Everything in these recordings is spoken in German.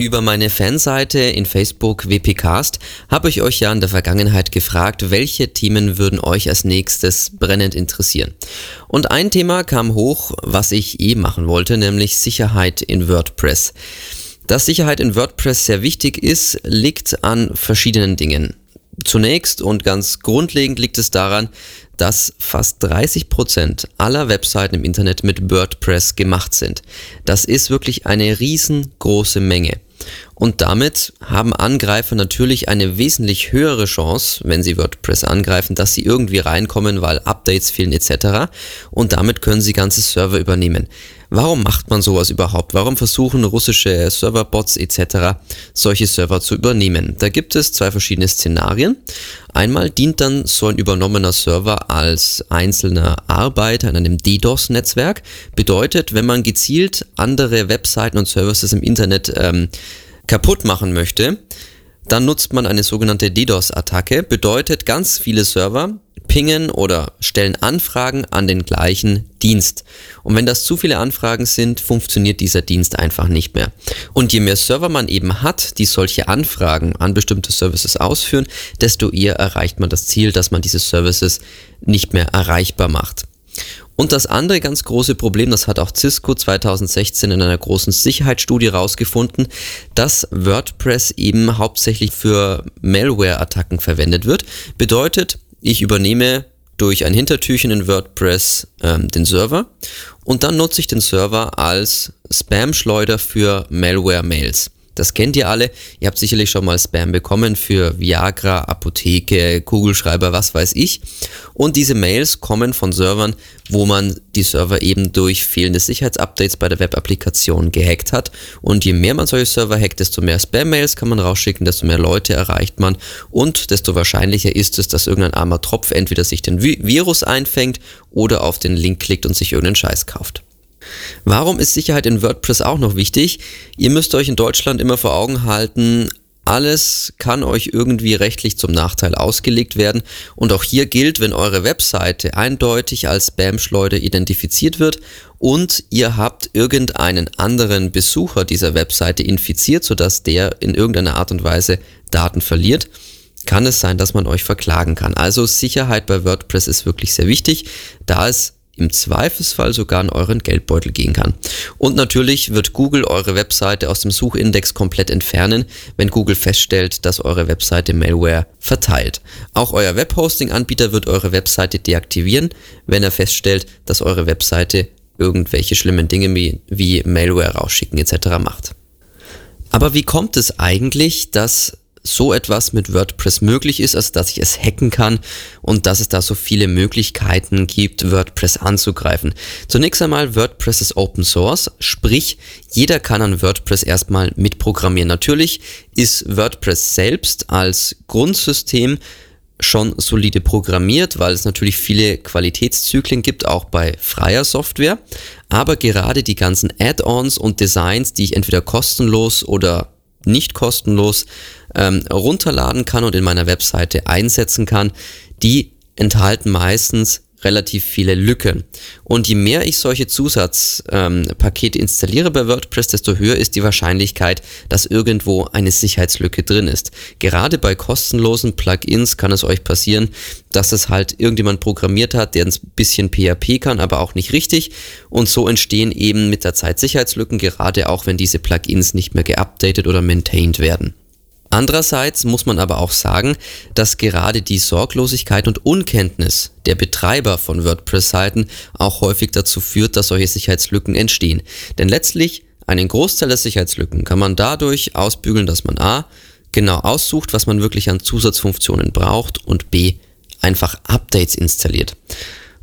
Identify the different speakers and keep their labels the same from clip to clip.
Speaker 1: Über meine Fanseite in Facebook WPcast habe ich euch ja in der Vergangenheit gefragt, welche Themen würden euch als nächstes brennend interessieren. Und ein Thema kam hoch, was ich eh machen wollte, nämlich Sicherheit in WordPress. Dass Sicherheit in WordPress sehr wichtig ist, liegt an verschiedenen Dingen. Zunächst und ganz grundlegend liegt es daran, dass fast 30 Prozent aller Webseiten im Internet mit WordPress gemacht sind. Das ist wirklich eine riesengroße Menge. Und damit haben Angreifer natürlich eine wesentlich höhere Chance, wenn sie WordPress angreifen, dass sie irgendwie reinkommen, weil Updates fehlen etc. Und damit können sie ganze Server übernehmen. Warum macht man sowas überhaupt? Warum versuchen russische Serverbots etc. solche Server zu übernehmen? Da gibt es zwei verschiedene Szenarien. Einmal dient dann so ein übernommener Server als einzelner Arbeiter in einem DDoS-Netzwerk. Bedeutet, wenn man gezielt andere Webseiten und Services im Internet ähm, kaputt machen möchte, dann nutzt man eine sogenannte DDoS-Attacke. Bedeutet, ganz viele Server pingen oder stellen Anfragen an den gleichen Dienst. Und wenn das zu viele Anfragen sind, funktioniert dieser Dienst einfach nicht mehr. Und je mehr Server man eben hat, die solche Anfragen an bestimmte Services ausführen, desto eher erreicht man das Ziel, dass man diese Services nicht mehr erreichbar macht. Und das andere ganz große Problem, das hat auch Cisco 2016 in einer großen Sicherheitsstudie rausgefunden, dass WordPress eben hauptsächlich für Malware-Attacken verwendet wird. Bedeutet, ich übernehme durch ein Hintertürchen in WordPress ähm, den Server und dann nutze ich den Server als Spam-Schleuder für Malware-Mails. Das kennt ihr alle. Ihr habt sicherlich schon mal Spam bekommen für Viagra, Apotheke, Kugelschreiber, was weiß ich. Und diese Mails kommen von Servern, wo man die Server eben durch fehlende Sicherheitsupdates bei der Web-Applikation gehackt hat. Und je mehr man solche Server hackt, desto mehr Spam-Mails kann man rausschicken, desto mehr Leute erreicht man und desto wahrscheinlicher ist es, dass irgendein armer Tropf entweder sich den Virus einfängt oder auf den Link klickt und sich irgendeinen Scheiß kauft. Warum ist Sicherheit in WordPress auch noch wichtig? Ihr müsst euch in Deutschland immer vor Augen halten, alles kann euch irgendwie rechtlich zum Nachteil ausgelegt werden. Und auch hier gilt, wenn eure Webseite eindeutig als Spam-Schleuder identifiziert wird und ihr habt irgendeinen anderen Besucher dieser Webseite infiziert, sodass der in irgendeiner Art und Weise Daten verliert, kann es sein, dass man euch verklagen kann. Also Sicherheit bei WordPress ist wirklich sehr wichtig, da es im Zweifelsfall sogar in euren Geldbeutel gehen kann. Und natürlich wird Google eure Webseite aus dem Suchindex komplett entfernen, wenn Google feststellt, dass eure Webseite Malware verteilt. Auch euer Webhosting-Anbieter wird eure Webseite deaktivieren, wenn er feststellt, dass eure Webseite irgendwelche schlimmen Dinge wie, wie Malware rausschicken etc. macht. Aber wie kommt es eigentlich, dass so etwas mit WordPress möglich ist, also dass ich es hacken kann und dass es da so viele Möglichkeiten gibt, WordPress anzugreifen. Zunächst einmal, WordPress ist Open Source, sprich, jeder kann an WordPress erstmal mitprogrammieren. Natürlich ist WordPress selbst als Grundsystem schon solide programmiert, weil es natürlich viele Qualitätszyklen gibt, auch bei freier Software. Aber gerade die ganzen Add-ons und Designs, die ich entweder kostenlos oder nicht kostenlos ähm, runterladen kann und in meiner Webseite einsetzen kann, die enthalten meistens relativ viele Lücken. Und je mehr ich solche Zusatzpakete ähm, installiere bei WordPress, desto höher ist die Wahrscheinlichkeit, dass irgendwo eine Sicherheitslücke drin ist. Gerade bei kostenlosen Plugins kann es euch passieren, dass es halt irgendjemand programmiert hat, der ein bisschen PHP kann, aber auch nicht richtig. Und so entstehen eben mit der Zeit Sicherheitslücken, gerade auch wenn diese Plugins nicht mehr geupdatet oder maintained werden. Andererseits muss man aber auch sagen, dass gerade die Sorglosigkeit und Unkenntnis der Betreiber von WordPress-Seiten auch häufig dazu führt, dass solche Sicherheitslücken entstehen. Denn letztlich einen Großteil der Sicherheitslücken kann man dadurch ausbügeln, dass man a. genau aussucht, was man wirklich an Zusatzfunktionen braucht und b. einfach Updates installiert.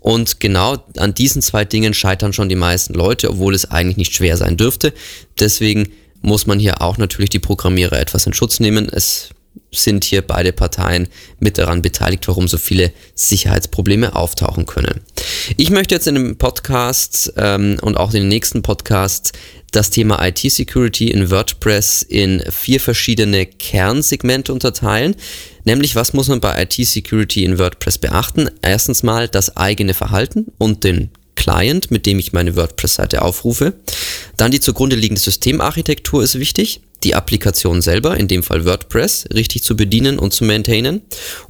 Speaker 1: Und genau an diesen zwei Dingen scheitern schon die meisten Leute, obwohl es eigentlich nicht schwer sein dürfte. Deswegen muss man hier auch natürlich die Programmierer etwas in Schutz nehmen. Es sind hier beide Parteien mit daran beteiligt, warum so viele Sicherheitsprobleme auftauchen können. Ich möchte jetzt in dem Podcast ähm, und auch in den nächsten Podcasts das Thema IT-Security in WordPress in vier verschiedene Kernsegmente unterteilen. Nämlich, was muss man bei IT-Security in WordPress beachten? Erstens mal das eigene Verhalten und den Client, mit dem ich meine WordPress-Seite aufrufe. Dann die zugrunde liegende Systemarchitektur ist wichtig. die Applikation selber, in dem Fall WordPress, richtig zu bedienen und zu maintainen.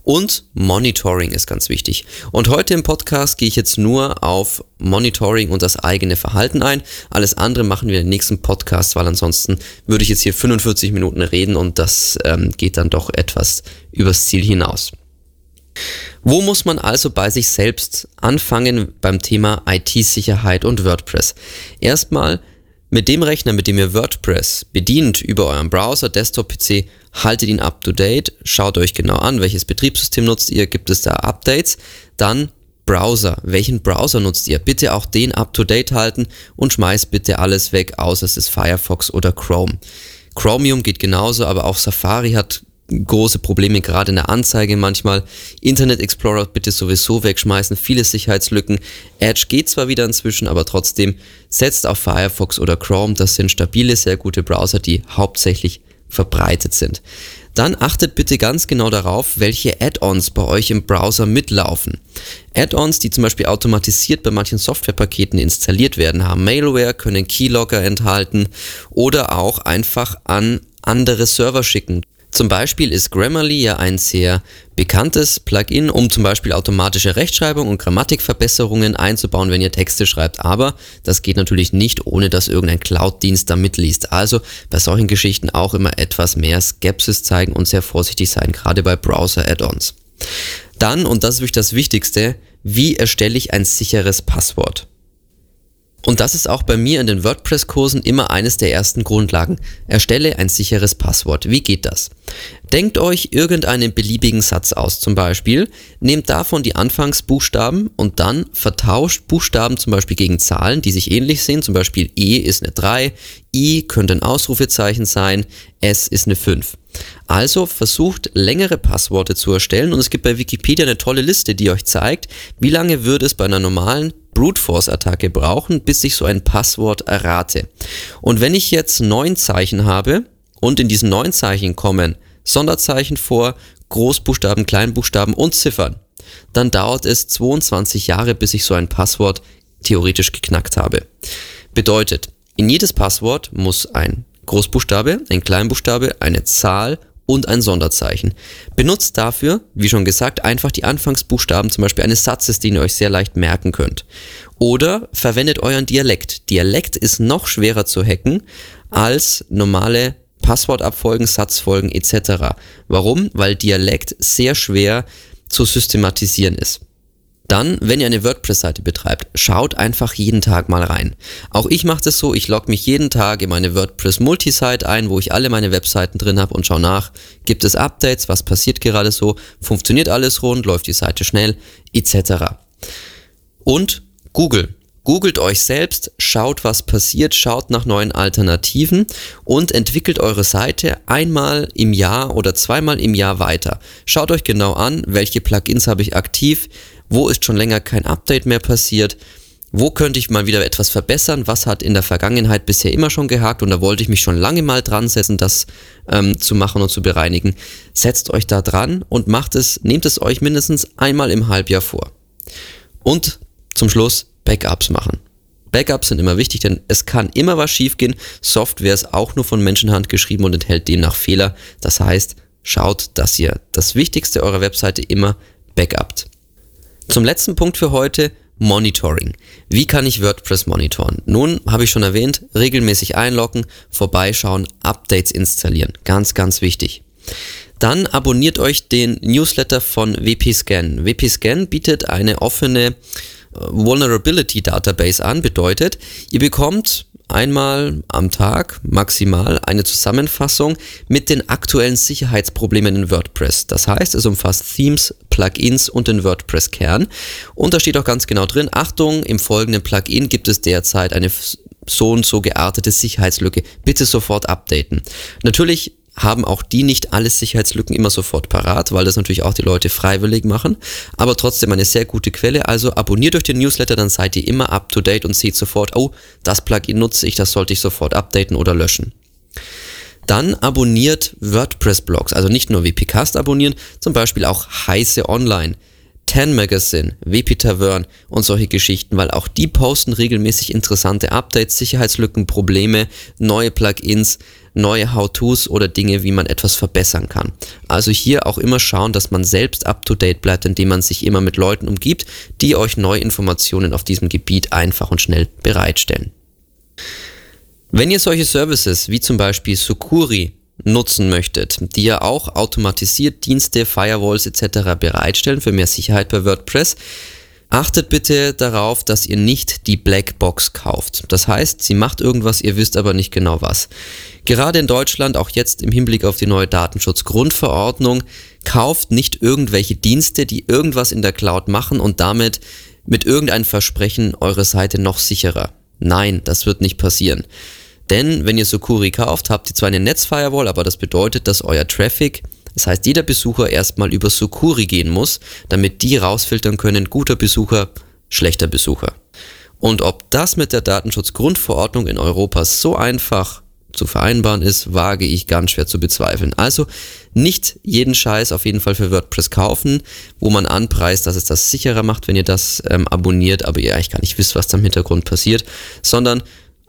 Speaker 1: Und Monitoring ist ganz wichtig. Und heute im Podcast gehe ich jetzt nur auf Monitoring und das eigene Verhalten ein. Alles andere machen wir den nächsten Podcasts, weil ansonsten würde ich jetzt hier 45 Minuten reden und das ähm, geht dann doch etwas übers Ziel hinaus. Wo muss man also bei sich selbst anfangen beim Thema IT-Sicherheit und WordPress? Erstmal mit dem Rechner, mit dem ihr WordPress bedient über euren Browser, Desktop-PC, haltet ihn up to date, schaut euch genau an, welches Betriebssystem nutzt ihr, gibt es da Updates, dann Browser, welchen Browser nutzt ihr? Bitte auch den up to date halten und schmeißt bitte alles weg, außer es ist Firefox oder Chrome. Chromium geht genauso, aber auch Safari hat große Probleme, gerade in der Anzeige manchmal. Internet Explorer bitte sowieso wegschmeißen, viele Sicherheitslücken. Edge geht zwar wieder inzwischen, aber trotzdem setzt auf Firefox oder Chrome. Das sind stabile, sehr gute Browser, die hauptsächlich verbreitet sind. Dann achtet bitte ganz genau darauf, welche Add-ons bei euch im Browser mitlaufen. Add-ons, die zum Beispiel automatisiert bei manchen Softwarepaketen installiert werden, haben Mailware, können Keylogger enthalten oder auch einfach an andere Server schicken. Zum Beispiel ist Grammarly ja ein sehr bekanntes Plugin, um zum Beispiel automatische Rechtschreibung und Grammatikverbesserungen einzubauen, wenn ihr Texte schreibt. Aber das geht natürlich nicht, ohne dass irgendein Cloud-Dienst da mitliest. Also bei solchen Geschichten auch immer etwas mehr Skepsis zeigen und sehr vorsichtig sein, gerade bei Browser-Add-ons. Dann, und das ist wirklich das Wichtigste, wie erstelle ich ein sicheres Passwort? Und das ist auch bei mir in den WordPress-Kursen immer eines der ersten Grundlagen. Erstelle ein sicheres Passwort. Wie geht das? Denkt euch irgendeinen beliebigen Satz aus. Zum Beispiel nehmt davon die Anfangsbuchstaben und dann vertauscht Buchstaben zum Beispiel gegen Zahlen, die sich ähnlich sehen. Zum Beispiel E ist eine 3, I könnte ein Ausrufezeichen sein, S ist eine 5. Also versucht längere Passworte zu erstellen und es gibt bei Wikipedia eine tolle Liste, die euch zeigt, wie lange würde es bei einer normalen Brute Force Attacke brauchen, bis ich so ein Passwort errate. Und wenn ich jetzt neun Zeichen habe und in diesen neun Zeichen kommen Sonderzeichen vor, Großbuchstaben, Kleinbuchstaben und Ziffern, dann dauert es 22 Jahre, bis ich so ein Passwort theoretisch geknackt habe. Bedeutet, in jedes Passwort muss ein Großbuchstabe, ein Kleinbuchstabe, eine Zahl und ein Sonderzeichen. Benutzt dafür, wie schon gesagt, einfach die Anfangsbuchstaben zum Beispiel eines Satzes, den ihr euch sehr leicht merken könnt. Oder verwendet euren Dialekt. Dialekt ist noch schwerer zu hacken als normale Passwortabfolgen, Satzfolgen etc. Warum? Weil Dialekt sehr schwer zu systematisieren ist. Dann, wenn ihr eine WordPress-Seite betreibt, schaut einfach jeden Tag mal rein. Auch ich mache das so, ich logge mich jeden Tag in meine WordPress Multisite ein, wo ich alle meine Webseiten drin habe und schaue nach, gibt es Updates, was passiert gerade so, funktioniert alles rund, läuft die Seite schnell, etc. Und Google. Googelt euch selbst, schaut, was passiert, schaut nach neuen Alternativen und entwickelt eure Seite einmal im Jahr oder zweimal im Jahr weiter. Schaut euch genau an, welche Plugins habe ich aktiv, wo ist schon länger kein Update mehr passiert, wo könnte ich mal wieder etwas verbessern, was hat in der Vergangenheit bisher immer schon gehakt und da wollte ich mich schon lange mal dran setzen, das ähm, zu machen und zu bereinigen. Setzt euch da dran und macht es, nehmt es euch mindestens einmal im Halbjahr vor. Und zum Schluss Backups machen. Backups sind immer wichtig, denn es kann immer was schiefgehen. Software ist auch nur von Menschenhand geschrieben und enthält demnach Fehler. Das heißt, schaut, dass ihr das Wichtigste eurer Webseite immer backupt. Zum letzten Punkt für heute, Monitoring. Wie kann ich WordPress monitoren? Nun, habe ich schon erwähnt, regelmäßig einloggen, vorbeischauen, Updates installieren. Ganz, ganz wichtig. Dann abonniert euch den Newsletter von WP-Scan. WP-Scan bietet eine offene äh, Vulnerability Database an, bedeutet, ihr bekommt einmal am Tag maximal eine Zusammenfassung mit den aktuellen Sicherheitsproblemen in WordPress. Das heißt, es umfasst Themes, Plugins und den WordPress-Kern. Und da steht auch ganz genau drin, Achtung, im folgenden Plugin gibt es derzeit eine so und so geartete Sicherheitslücke. Bitte sofort updaten. Natürlich haben auch die nicht alle Sicherheitslücken immer sofort parat, weil das natürlich auch die Leute freiwillig machen, aber trotzdem eine sehr gute Quelle. Also abonniert euch den Newsletter, dann seid ihr immer up to date und seht sofort, oh, das Plugin nutze ich, das sollte ich sofort updaten oder löschen. Dann abonniert WordPress-Blogs, also nicht nur WPcast abonnieren, zum Beispiel auch Heiße Online. 10 Magazine, WP Tavern und solche Geschichten, weil auch die posten regelmäßig interessante Updates, Sicherheitslücken, Probleme, neue Plugins, neue How-Tos oder Dinge, wie man etwas verbessern kann. Also hier auch immer schauen, dass man selbst up-to-date bleibt, indem man sich immer mit Leuten umgibt, die euch neue Informationen auf diesem Gebiet einfach und schnell bereitstellen. Wenn ihr solche Services wie zum Beispiel Sukuri nutzen möchtet, die ja auch automatisiert Dienste, Firewalls etc. bereitstellen für mehr Sicherheit bei WordPress, achtet bitte darauf, dass ihr nicht die Blackbox kauft. Das heißt, sie macht irgendwas, ihr wisst aber nicht genau was. Gerade in Deutschland, auch jetzt im Hinblick auf die neue Datenschutzgrundverordnung, kauft nicht irgendwelche Dienste, die irgendwas in der Cloud machen und damit mit irgendeinem Versprechen eure Seite noch sicherer. Nein, das wird nicht passieren. Denn wenn ihr Sukuri kauft, habt ihr zwar eine Netzfirewall, aber das bedeutet, dass euer Traffic, das heißt jeder Besucher erstmal über Sukuri gehen muss, damit die rausfiltern können, guter Besucher, schlechter Besucher. Und ob das mit der Datenschutzgrundverordnung in Europa so einfach zu vereinbaren ist, wage ich ganz schwer zu bezweifeln. Also nicht jeden Scheiß auf jeden Fall für WordPress kaufen, wo man anpreist, dass es das sicherer macht, wenn ihr das ähm, abonniert, aber ihr eigentlich gar nicht wisst, was da im Hintergrund passiert, sondern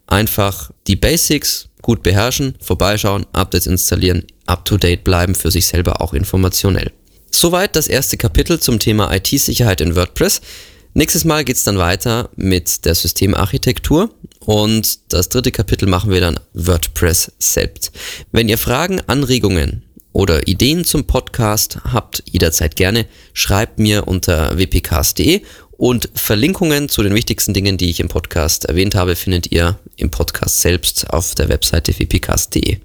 Speaker 1: einfach die Basics gut beherrschen, vorbeischauen, Updates installieren, up-to-date bleiben, für sich selber auch informationell. Soweit das erste Kapitel zum Thema IT-Sicherheit in WordPress. Nächstes Mal geht's dann weiter mit der Systemarchitektur und das dritte Kapitel machen wir dann WordPress selbst. Wenn ihr Fragen, Anregungen oder Ideen zum Podcast habt, jederzeit gerne, schreibt mir unter wpcast.de und Verlinkungen zu den wichtigsten Dingen, die ich im Podcast erwähnt habe, findet ihr im Podcast selbst auf der Webseite wpcast.de.